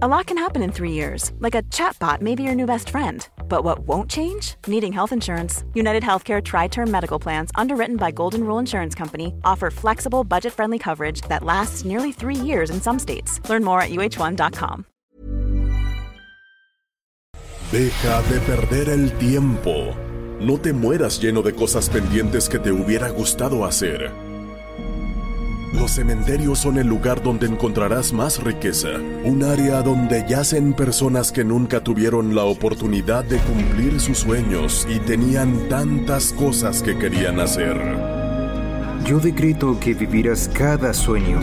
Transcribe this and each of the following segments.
A lot can happen in three years, like a chatbot may be your new best friend. But what won't change? Needing health insurance. United Healthcare Tri Term Medical Plans, underwritten by Golden Rule Insurance Company, offer flexible, budget friendly coverage that lasts nearly three years in some states. Learn more at uh1.com. Deja de perder el tiempo. No te mueras lleno de cosas pendientes que te hubiera gustado hacer. Los cementerios son el lugar donde encontrarás más riqueza, un área donde yacen personas que nunca tuvieron la oportunidad de cumplir sus sueños y tenían tantas cosas que querían hacer. Yo decreto que vivirás cada sueño.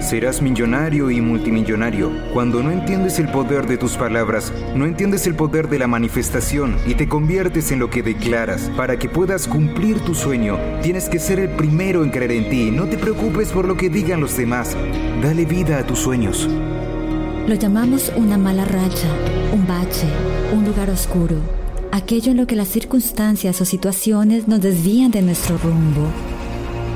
Serás millonario y multimillonario. Cuando no entiendes el poder de tus palabras, no entiendes el poder de la manifestación y te conviertes en lo que declaras. Para que puedas cumplir tu sueño, tienes que ser el primero en creer en ti. No te preocupes por lo que digan los demás. Dale vida a tus sueños. Lo llamamos una mala racha, un bache, un lugar oscuro, aquello en lo que las circunstancias o situaciones nos desvían de nuestro rumbo.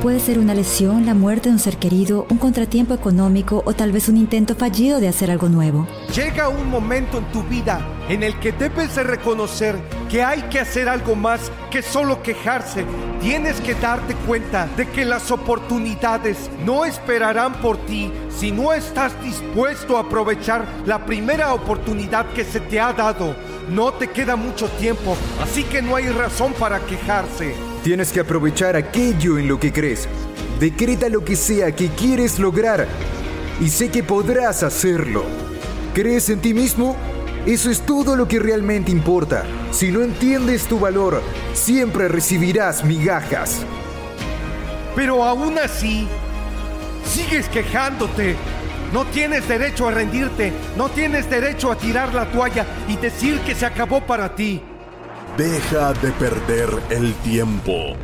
Puede ser una lesión, la muerte de un ser querido, un contratiempo económico o tal vez un intento fallido de hacer algo nuevo. Llega un momento en tu vida en el que debes de reconocer que hay que hacer algo más que solo quejarse. Tienes que darte cuenta de que las oportunidades no esperarán por ti si no estás dispuesto a aprovechar la primera oportunidad que se te ha dado. No te queda mucho tiempo, así que no hay razón para quejarse. Tienes que aprovechar aquello en lo que crees. Decreta lo que sea que quieres lograr y sé que podrás hacerlo. ¿Crees en ti mismo? Eso es todo lo que realmente importa. Si no entiendes tu valor, siempre recibirás migajas. Pero aún así, sigues quejándote. No tienes derecho a rendirte, no tienes derecho a tirar la toalla y decir que se acabó para ti. Deja de perder el tiempo.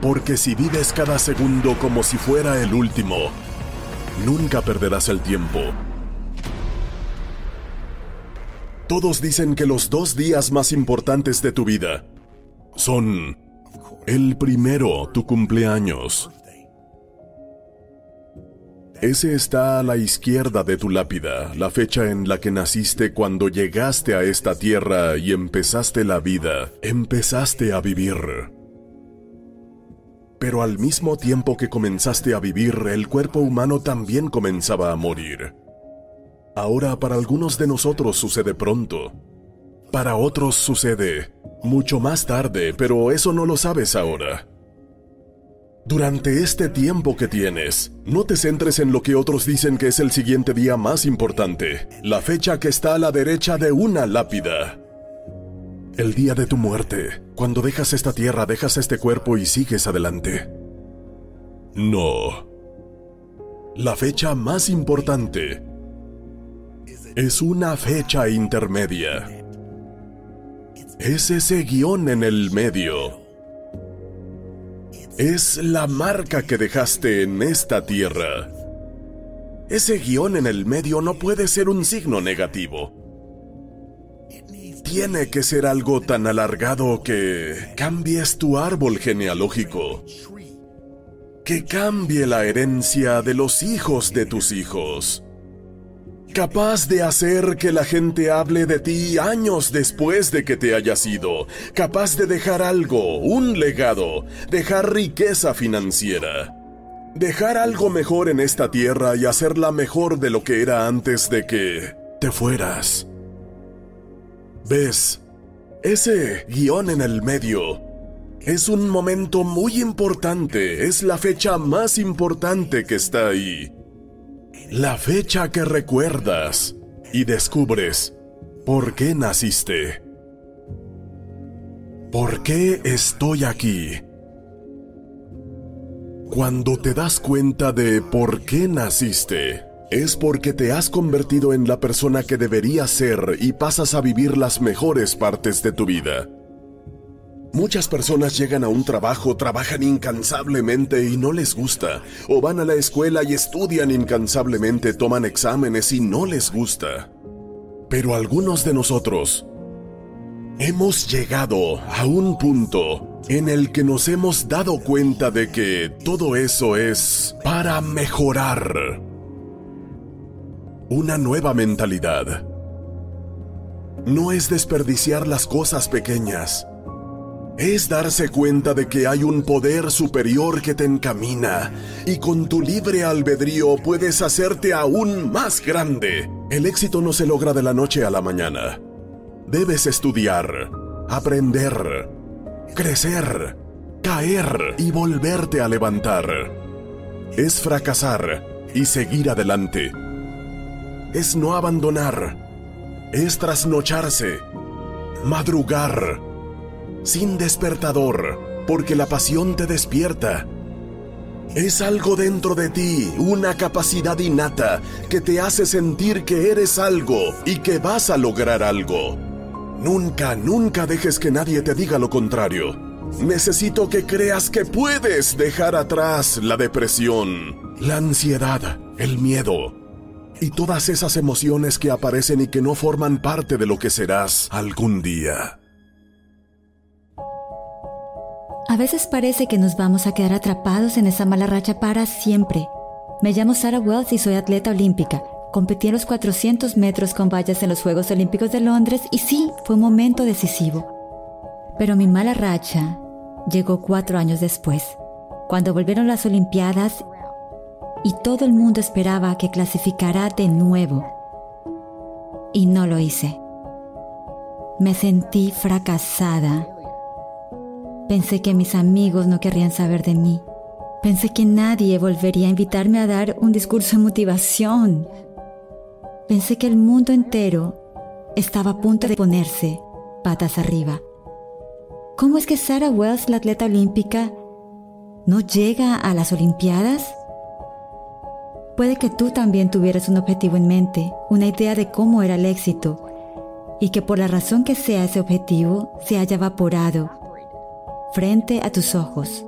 Porque si vives cada segundo como si fuera el último, nunca perderás el tiempo. Todos dicen que los dos días más importantes de tu vida son el primero, tu cumpleaños. Ese está a la izquierda de tu lápida, la fecha en la que naciste cuando llegaste a esta tierra y empezaste la vida, empezaste a vivir. Pero al mismo tiempo que comenzaste a vivir, el cuerpo humano también comenzaba a morir. Ahora para algunos de nosotros sucede pronto. Para otros sucede mucho más tarde, pero eso no lo sabes ahora. Durante este tiempo que tienes, no te centres en lo que otros dicen que es el siguiente día más importante, la fecha que está a la derecha de una lápida. El día de tu muerte, cuando dejas esta tierra, dejas este cuerpo y sigues adelante. No. La fecha más importante es una fecha intermedia. Es ese guion en el medio es la marca que dejaste en esta tierra. Ese guion en el medio no puede ser un signo negativo. Tiene que ser algo tan alargado que cambies tu árbol genealógico. Que cambie la herencia de los hijos de tus hijos capaz de hacer que la gente hable de ti años después de que te hayas ido, capaz de dejar algo, un legado, dejar riqueza financiera, dejar algo mejor en esta tierra y hacerla mejor de lo que era antes de que te fueras. ¿Ves? Ese guion en el medio es un momento muy importante, es la fecha más importante que está ahí. La fecha que recuerdas y descubres por qué naciste. ¿Por qué estoy aquí? Cuando te das cuenta de por qué naciste, es porque te has convertido en la persona que deberías ser y pasas a vivir las mejores partes de tu vida. Muchas personas llegan a un trabajo, trabajan incansablemente y no les gusta, o van a la escuela y estudian incansablemente, toman exámenes y no les gusta. Pero algunos de nosotros hemos llegado a un punto en el que nos hemos dado cuenta de que todo eso es para mejorar. Una nueva mentalidad. No es desperdiciar las cosas pequeñas es darse cuenta de que hay un poder superior que te encamina y con tu libre albedrío puedes hacerte aún más grande. El éxito no se logra de la noche a la mañana. Debes estudiar, aprender, crecer, caer y volverte a levantar. Es fracasar y seguir adelante. Es no abandonar. Es trasnocharse, madrugar sin despertador, porque la pasión te despierta. Es algo dentro de ti, una capacidad innata que te hace sentir que eres algo y que vas a lograr algo. Nunca, nunca dejes que nadie te diga lo contrario. Necesito que creas que puedes dejar atrás la depresión, la ansiedad, el miedo y todas esas emociones que aparecen y que no forman parte de lo que serás algún día. A veces parece que nos vamos a quedar atrapados en esa mala racha para siempre. Me llamo Sarah Wells y soy atleta olímpica. Competí en los 400 metros con vallas en los Juegos Olímpicos de Londres y sí, fue un momento decisivo. Pero mi mala racha llegó cuatro años después, cuando volvieron las Olimpiadas y todo el mundo esperaba que clasificara de nuevo. Y no lo hice. Me sentí fracasada Pensé que mis amigos no querrían saber de mí. Pensé que nadie volvería a invitarme a dar un discurso de motivación. Pensé que el mundo entero estaba a punto de ponerse patas arriba. ¿Cómo es que Sarah Wells, la atleta olímpica, no llega a las Olimpiadas? Puede que tú también tuvieras un objetivo en mente, una idea de cómo era el éxito, y que por la razón que sea ese objetivo se haya evaporado frente a tus ojos.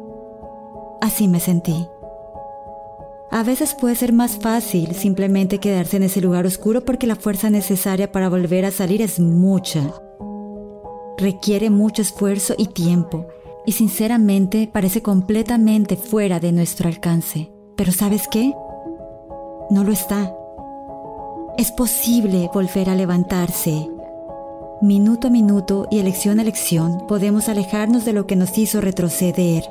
Así me sentí. A veces puede ser más fácil simplemente quedarse en ese lugar oscuro porque la fuerza necesaria para volver a salir es mucha. Requiere mucho esfuerzo y tiempo, y sinceramente parece completamente fuera de nuestro alcance. Pero ¿sabes qué? No lo está. Es posible volver a levantarse Minuto a minuto y elección a elección podemos alejarnos de lo que nos hizo retroceder.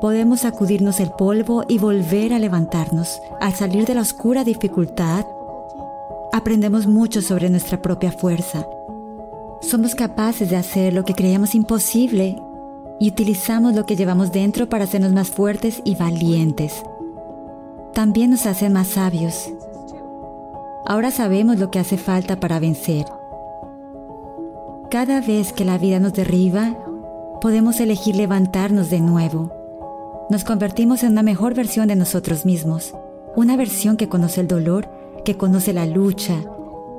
Podemos sacudirnos el polvo y volver a levantarnos. Al salir de la oscura dificultad, aprendemos mucho sobre nuestra propia fuerza. Somos capaces de hacer lo que creíamos imposible y utilizamos lo que llevamos dentro para hacernos más fuertes y valientes. También nos hacen más sabios Ahora sabemos lo que hace falta para vencer. Cada vez que la vida nos derriba, podemos elegir levantarnos de nuevo. Nos convertimos en una mejor versión de nosotros mismos, una versión que conoce el dolor, que conoce la lucha,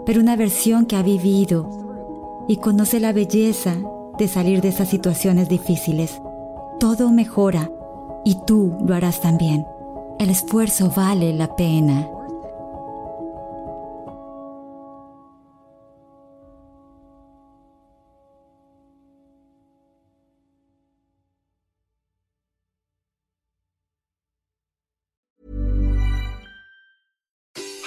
pero una versión que ha vivido y conoce la belleza de salir de esas situaciones difíciles. Todo mejora y tú lo harás también. El esfuerzo vale la pena.